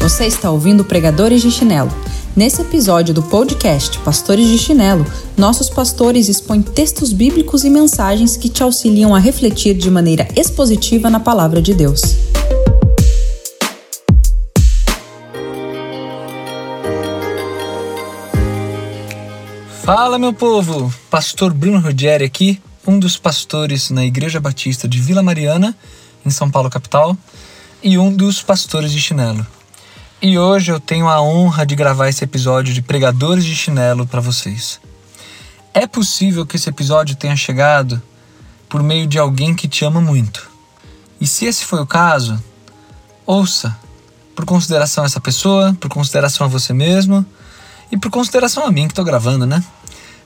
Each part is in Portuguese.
Você está ouvindo Pregadores de Chinelo. Nesse episódio do podcast Pastores de Chinelo, nossos pastores expõem textos bíblicos e mensagens que te auxiliam a refletir de maneira expositiva na palavra de Deus. Fala, meu povo! Pastor Bruno Ruggeri aqui, um dos pastores na Igreja Batista de Vila Mariana, em São Paulo, capital, e um dos pastores de chinelo. E hoje eu tenho a honra de gravar esse episódio de Pregadores de Chinelo para vocês. É possível que esse episódio tenha chegado por meio de alguém que te ama muito. E se esse foi o caso, ouça, por consideração a essa pessoa, por consideração a você mesmo e por consideração a mim que estou gravando, né?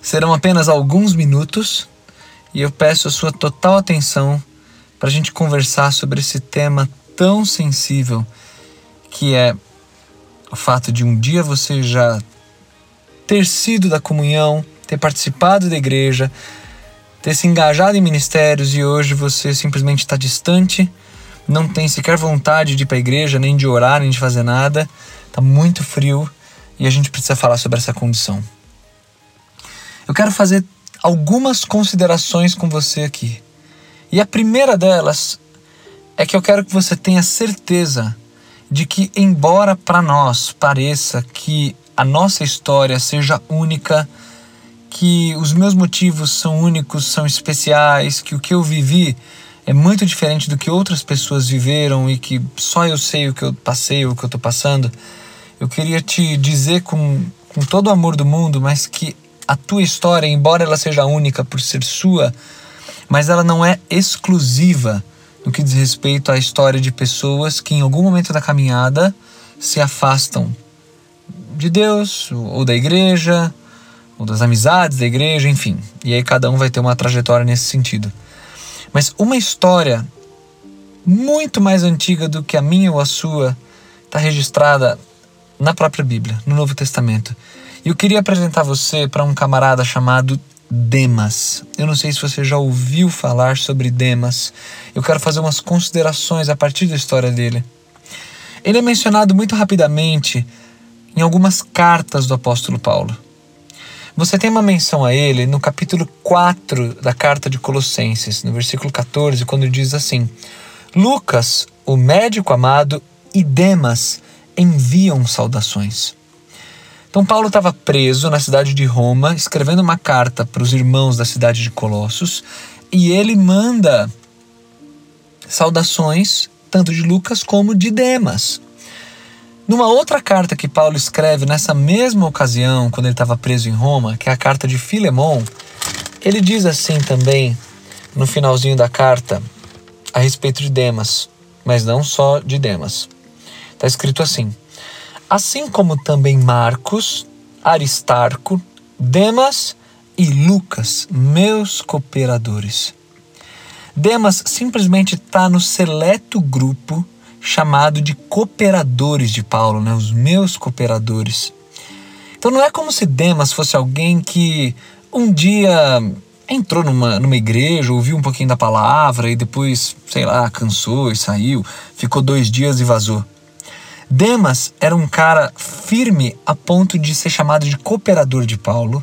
Serão apenas alguns minutos e eu peço a sua total atenção para a gente conversar sobre esse tema tão sensível que é o fato de um dia você já ter sido da comunhão, ter participado da igreja, ter se engajado em ministérios e hoje você simplesmente está distante, não tem sequer vontade de ir para a igreja, nem de orar, nem de fazer nada, está muito frio e a gente precisa falar sobre essa condição. Eu quero fazer algumas considerações com você aqui. E a primeira delas é que eu quero que você tenha certeza de que, embora para nós pareça que a nossa história seja única, que os meus motivos são únicos, são especiais, que o que eu vivi é muito diferente do que outras pessoas viveram e que só eu sei o que eu passei o que eu estou passando, eu queria te dizer com, com todo o amor do mundo, mas que a tua história, embora ela seja única por ser sua, mas ela não é exclusiva no que diz respeito à história de pessoas que em algum momento da caminhada se afastam de Deus ou da igreja ou das amizades da igreja, enfim. E aí cada um vai ter uma trajetória nesse sentido. Mas uma história muito mais antiga do que a minha ou a sua está registrada na própria Bíblia, no Novo Testamento. Eu queria apresentar você para um camarada chamado Demas. Eu não sei se você já ouviu falar sobre Demas. Eu quero fazer umas considerações a partir da história dele. Ele é mencionado muito rapidamente em algumas cartas do apóstolo Paulo. Você tem uma menção a ele no capítulo 4 da carta de Colossenses, no versículo 14, quando diz assim: Lucas, o médico amado, e Demas enviam saudações. Então, Paulo estava preso na cidade de Roma, escrevendo uma carta para os irmãos da cidade de Colossos, e ele manda saudações tanto de Lucas como de Demas. Numa outra carta que Paulo escreve nessa mesma ocasião, quando ele estava preso em Roma, que é a carta de Filemon, ele diz assim também, no finalzinho da carta, a respeito de Demas, mas não só de Demas. Está escrito assim: assim como também Marcos, Aristarco, Demas e Lucas, meus cooperadores. Demas simplesmente está no seleto grupo chamado de cooperadores de Paulo, né? os meus cooperadores. Então não é como se Demas fosse alguém que um dia entrou numa, numa igreja, ouviu um pouquinho da palavra e depois, sei lá, cansou e saiu, ficou dois dias e vazou. Demas era um cara firme a ponto de ser chamado de cooperador de Paulo,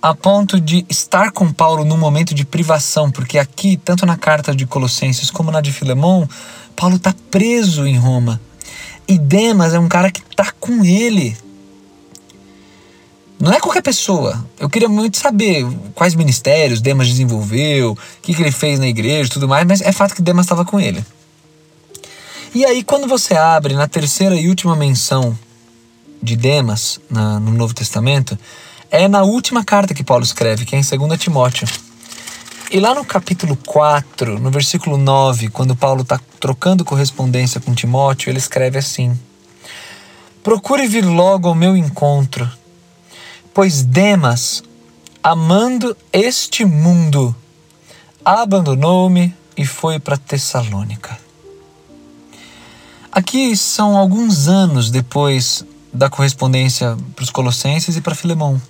a ponto de estar com Paulo num momento de privação, porque aqui, tanto na carta de Colossenses como na de Filemão, Paulo está preso em Roma. E Demas é um cara que está com ele. Não é qualquer pessoa. Eu queria muito saber quais ministérios Demas desenvolveu, o que, que ele fez na igreja e tudo mais, mas é fato que Demas estava com ele. E aí, quando você abre na terceira e última menção de Demas na, no Novo Testamento, é na última carta que Paulo escreve, que é em 2 Timóteo. E lá no capítulo 4, no versículo 9, quando Paulo está trocando correspondência com Timóteo, ele escreve assim: Procure vir logo ao meu encontro, pois Demas, amando este mundo, abandonou-me e foi para Tessalônica. Aqui são alguns anos depois da correspondência para os Colossenses e para Filemão.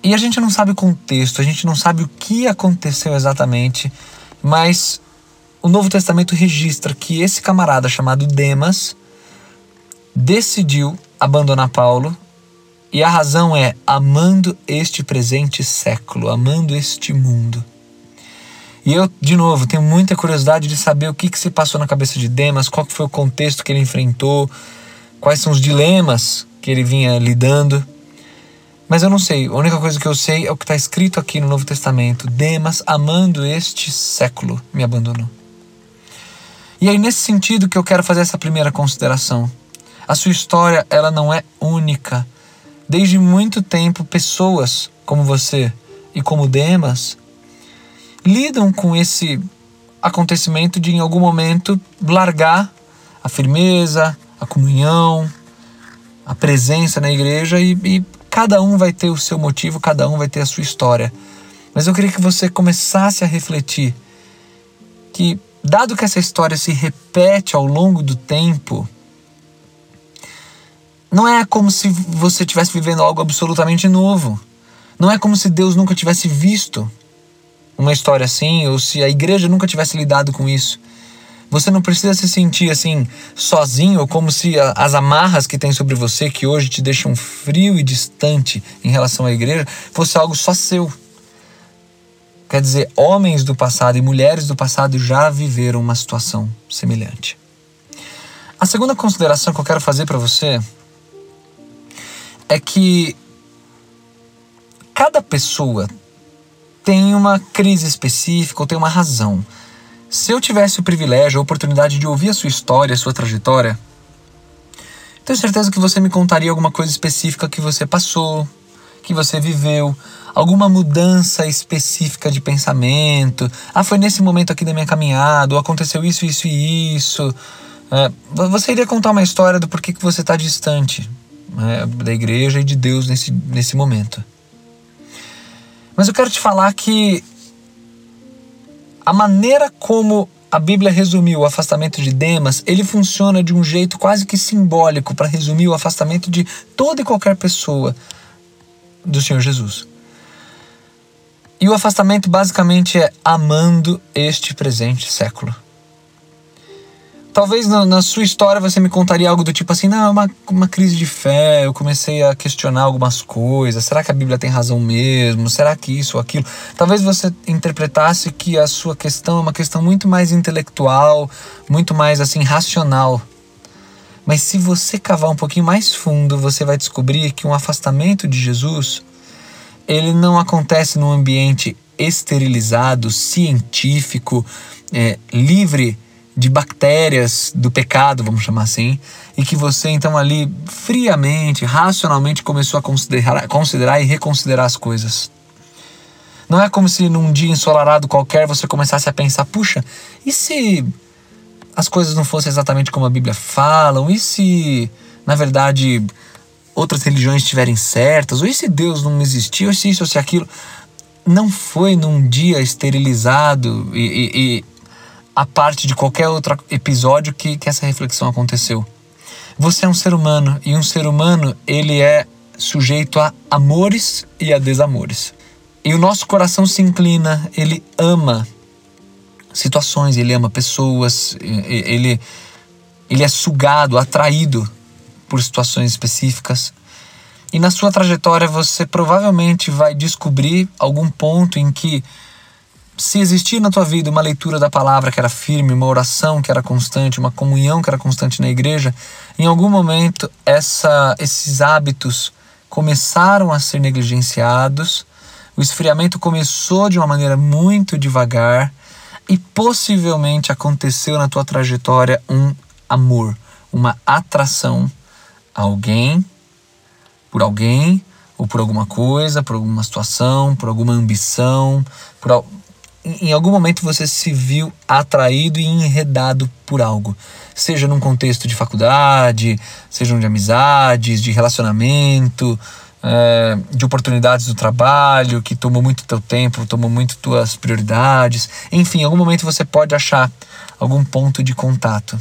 E a gente não sabe o contexto, a gente não sabe o que aconteceu exatamente, mas o Novo Testamento registra que esse camarada chamado Demas decidiu abandonar Paulo e a razão é amando este presente século, amando este mundo. E eu, de novo, tenho muita curiosidade de saber o que, que se passou na cabeça de Demas, qual foi o contexto que ele enfrentou, quais são os dilemas que ele vinha lidando. Mas eu não sei, a única coisa que eu sei é o que está escrito aqui no Novo Testamento: Demas, amando este século, me abandonou. E aí, nesse sentido, que eu quero fazer essa primeira consideração. A sua história, ela não é única. Desde muito tempo, pessoas como você e como Demas lidam com esse acontecimento de, em algum momento, largar a firmeza, a comunhão, a presença na igreja e, e cada um vai ter o seu motivo, cada um vai ter a sua história. Mas eu queria que você começasse a refletir que, dado que essa história se repete ao longo do tempo, não é como se você estivesse vivendo algo absolutamente novo. Não é como se Deus nunca tivesse visto uma história assim, ou se a igreja nunca tivesse lidado com isso. Você não precisa se sentir assim sozinho, ou como se as amarras que tem sobre você, que hoje te deixam frio e distante em relação à igreja, fosse algo só seu. Quer dizer, homens do passado e mulheres do passado já viveram uma situação semelhante. A segunda consideração que eu quero fazer para você é que cada pessoa tem uma crise específica ou tem uma razão. Se eu tivesse o privilégio, a oportunidade de ouvir a sua história, a sua trajetória, tenho certeza que você me contaria alguma coisa específica que você passou, que você viveu, alguma mudança específica de pensamento. Ah, foi nesse momento aqui da minha caminhada, ou aconteceu isso, isso e isso. É, você iria contar uma história do porquê que você está distante né, da igreja e de Deus nesse, nesse momento. Mas eu quero te falar que a maneira como a Bíblia resumiu o afastamento de Demas, ele funciona de um jeito quase que simbólico para resumir o afastamento de toda e qualquer pessoa do Senhor Jesus. E o afastamento basicamente é amando este presente século. Talvez na, na, sua história você me contaria algo do tipo assim: não, é uma, uma crise de fé, eu comecei a questionar algumas coisas. Será que a Bíblia tem razão mesmo? Será que isso ou aquilo? Talvez você interpretasse que a sua questão é uma questão muito mais intelectual, muito mais assim, racional. Mas se você cavar um pouquinho mais fundo, você vai descobrir que um afastamento de Jesus ele não acontece num ambiente esterilizado, científico, é, livre de bactérias do pecado, vamos chamar assim, e que você então ali friamente, racionalmente começou a considerar, considerar e reconsiderar as coisas. Não é como se num dia ensolarado qualquer você começasse a pensar: puxa, e se as coisas não fossem exatamente como a Bíblia fala? E se, na verdade, outras religiões estiverem certas? Ou e se Deus não existia? Ou se isso ou se aquilo? Não foi num dia esterilizado e, e, a parte de qualquer outro episódio que, que essa reflexão aconteceu. Você é um ser humano e um ser humano ele é sujeito a amores e a desamores. E o nosso coração se inclina, ele ama situações, ele ama pessoas, ele, ele é sugado, atraído por situações específicas. E na sua trajetória você provavelmente vai descobrir algum ponto em que se existir na tua vida uma leitura da palavra que era firme, uma oração que era constante, uma comunhão que era constante na igreja, em algum momento essa, esses hábitos começaram a ser negligenciados, o esfriamento começou de uma maneira muito devagar e possivelmente aconteceu na tua trajetória um amor, uma atração a alguém, por alguém, ou por alguma coisa, por alguma situação, por alguma ambição, por, em algum momento você se viu atraído e enredado por algo, seja num contexto de faculdade, seja de amizades, de relacionamento, é, de oportunidades do trabalho que tomou muito teu tempo, tomou muito tuas prioridades, enfim, em algum momento você pode achar algum ponto de contato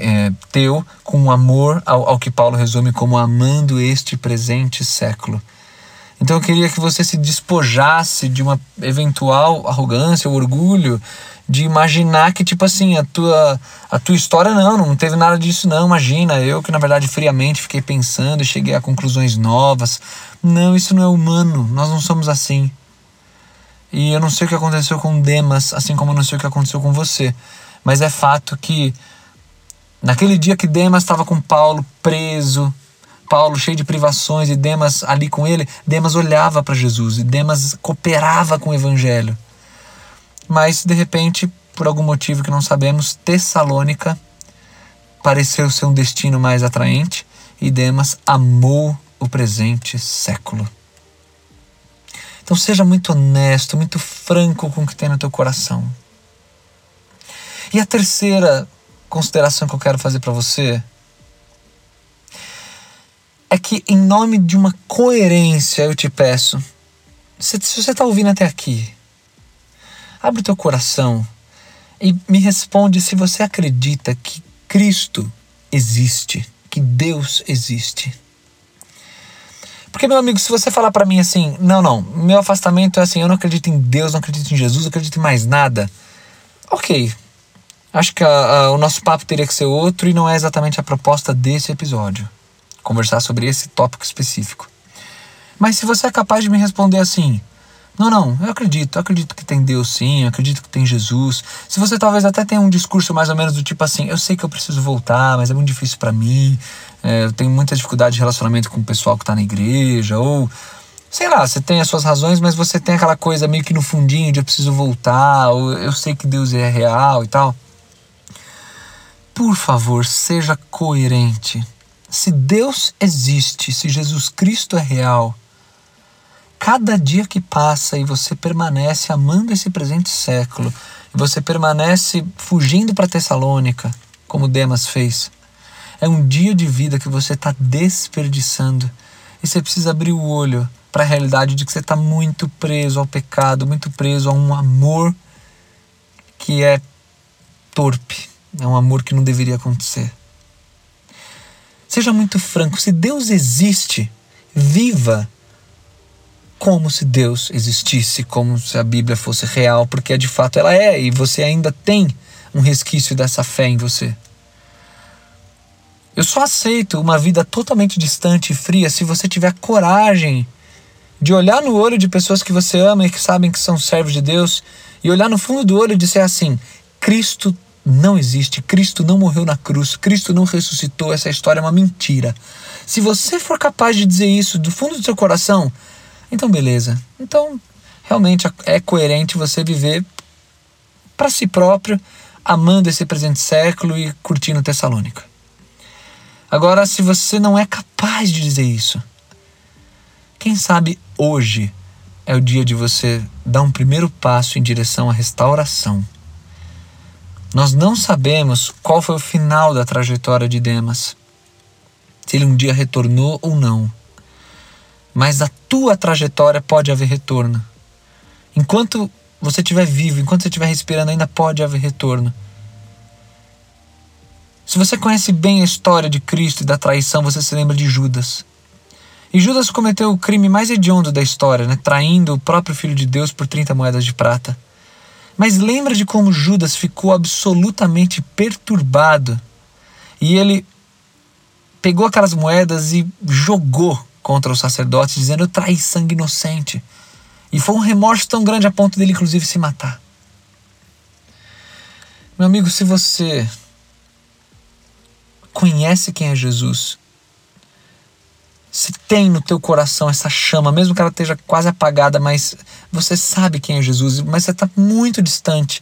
é, teu com amor ao, ao que Paulo resume como amando este presente século. Então eu queria que você se despojasse de uma eventual arrogância ou orgulho de imaginar que, tipo assim, a tua, a tua história não, não teve nada disso, não. Imagina, eu que na verdade friamente fiquei pensando e cheguei a conclusões novas. Não, isso não é humano, nós não somos assim. E eu não sei o que aconteceu com Demas, assim como eu não sei o que aconteceu com você. Mas é fato que naquele dia que Demas estava com Paulo preso, Paulo cheio de privações e Demas ali com ele, Demas olhava para Jesus e Demas cooperava com o evangelho. Mas de repente, por algum motivo que não sabemos, Tessalônica pareceu ser um destino mais atraente e Demas amou o presente século. Então seja muito honesto, muito franco com o que tem no teu coração. E a terceira consideração que eu quero fazer para você é que, em nome de uma coerência, eu te peço, se, se você está ouvindo até aqui, abre o teu coração e me responde se você acredita que Cristo existe, que Deus existe. Porque, meu amigo, se você falar para mim assim, não, não, meu afastamento é assim, eu não acredito em Deus, não acredito em Jesus, não acredito em mais nada. Ok. Acho que a, a, o nosso papo teria que ser outro e não é exatamente a proposta desse episódio. Conversar sobre esse tópico específico. Mas se você é capaz de me responder assim, não, não, eu acredito, eu acredito que tem Deus sim, eu acredito que tem Jesus. Se você talvez até tenha um discurso mais ou menos do tipo assim, eu sei que eu preciso voltar, mas é muito difícil para mim, é, eu tenho muita dificuldade de relacionamento com o pessoal que tá na igreja, ou sei lá, você tem as suas razões, mas você tem aquela coisa meio que no fundinho de eu preciso voltar, ou eu sei que Deus é real e tal. Por favor, seja coerente. Se Deus existe, se Jesus Cristo é real, cada dia que passa e você permanece amando esse presente século, e você permanece fugindo para Tessalônica, como Demas fez, é um dia de vida que você está desperdiçando. E você precisa abrir o olho para a realidade de que você está muito preso ao pecado, muito preso a um amor que é torpe, é um amor que não deveria acontecer. Seja muito franco, se Deus existe, viva como se Deus existisse, como se a Bíblia fosse real, porque de fato ela é, e você ainda tem um resquício dessa fé em você. Eu só aceito uma vida totalmente distante e fria se você tiver coragem de olhar no olho de pessoas que você ama e que sabem que são servos de Deus e olhar no fundo do olho e dizer assim: Cristo não existe, Cristo não morreu na cruz, Cristo não ressuscitou, essa história é uma mentira. Se você for capaz de dizer isso do fundo do seu coração, então, beleza. Então, realmente é coerente você viver para si próprio, amando esse presente século e curtindo Tessalônica. Agora, se você não é capaz de dizer isso, quem sabe hoje é o dia de você dar um primeiro passo em direção à restauração. Nós não sabemos qual foi o final da trajetória de Demas, se ele um dia retornou ou não mas a tua trajetória pode haver retorno. Enquanto você estiver vivo, enquanto você estiver respirando, ainda pode haver retorno. Se você conhece bem a história de Cristo e da traição, você se lembra de Judas. E Judas cometeu o crime mais hediondo da história, né? traindo o próprio Filho de Deus por 30 moedas de prata. Mas lembra de como Judas ficou absolutamente perturbado e ele pegou aquelas moedas e jogou contra os sacerdotes, dizendo: Eu traí sangue inocente. E foi um remorso tão grande a ponto dele, inclusive, se matar. Meu amigo, se você conhece quem é Jesus, se tem no teu coração essa chama, mesmo que ela esteja quase apagada, mas você sabe quem é Jesus, mas você está muito distante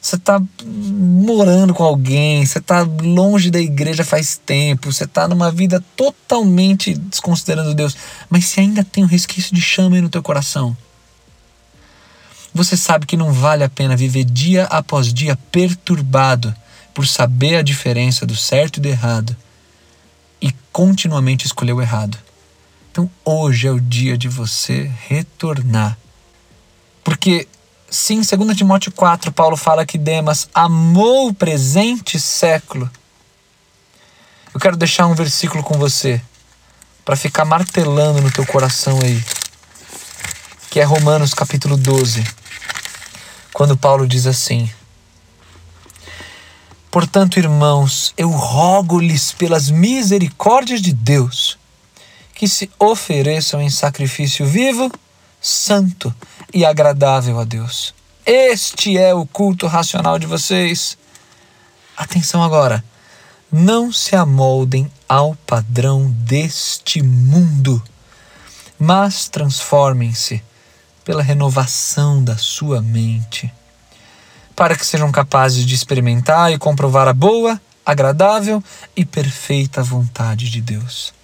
você está morando com alguém, você está longe da igreja faz tempo, você está numa vida totalmente desconsiderando Deus, mas se ainda tem um resquício de chama aí no teu coração, você sabe que não vale a pena viver dia após dia perturbado por saber a diferença do certo e do errado e continuamente escolher o errado. Então hoje é o dia de você retornar. Porque Sim, 2 Timóteo 4, Paulo fala que Demas amou o presente século. Eu quero deixar um versículo com você para ficar martelando no teu coração aí, que é Romanos capítulo 12, quando Paulo diz assim: Portanto, irmãos, eu rogo-lhes pelas misericórdias de Deus que se ofereçam em sacrifício vivo, santo e agradável a Deus. Este é o culto racional de vocês. Atenção agora. Não se amoldem ao padrão deste mundo, mas transformem-se pela renovação da sua mente, para que sejam capazes de experimentar e comprovar a boa, agradável e perfeita vontade de Deus.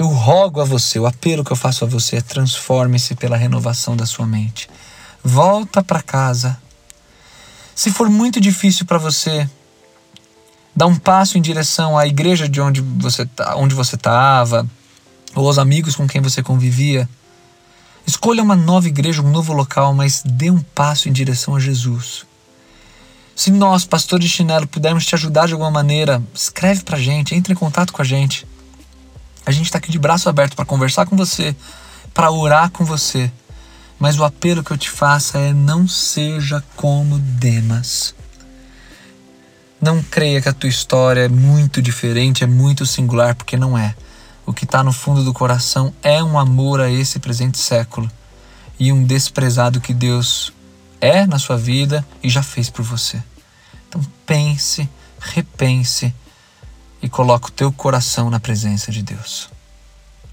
Eu rogo a você, o apelo que eu faço a você é transforme-se pela renovação da sua mente. Volta para casa. Se for muito difícil para você dar um passo em direção à igreja de onde você tá, onde você estava, ou aos amigos com quem você convivia, escolha uma nova igreja, um novo local, mas dê um passo em direção a Jesus. Se nós, pastores de chinelo, pudermos te ajudar de alguma maneira, escreve pra gente, entre em contato com a gente. A gente está aqui de braço aberto para conversar com você, para orar com você. Mas o apelo que eu te faço é não seja como Demas. Não creia que a tua história é muito diferente, é muito singular, porque não é. O que está no fundo do coração é um amor a esse presente século e um desprezado que Deus é na sua vida e já fez por você. Então pense, repense e coloque o teu coração na presença de Deus.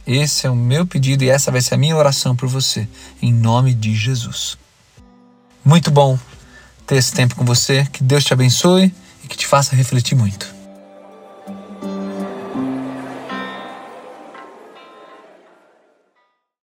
Esse é o meu pedido e essa vai ser a minha oração por você, em nome de Jesus. Muito bom ter esse tempo com você, que Deus te abençoe e que te faça refletir muito.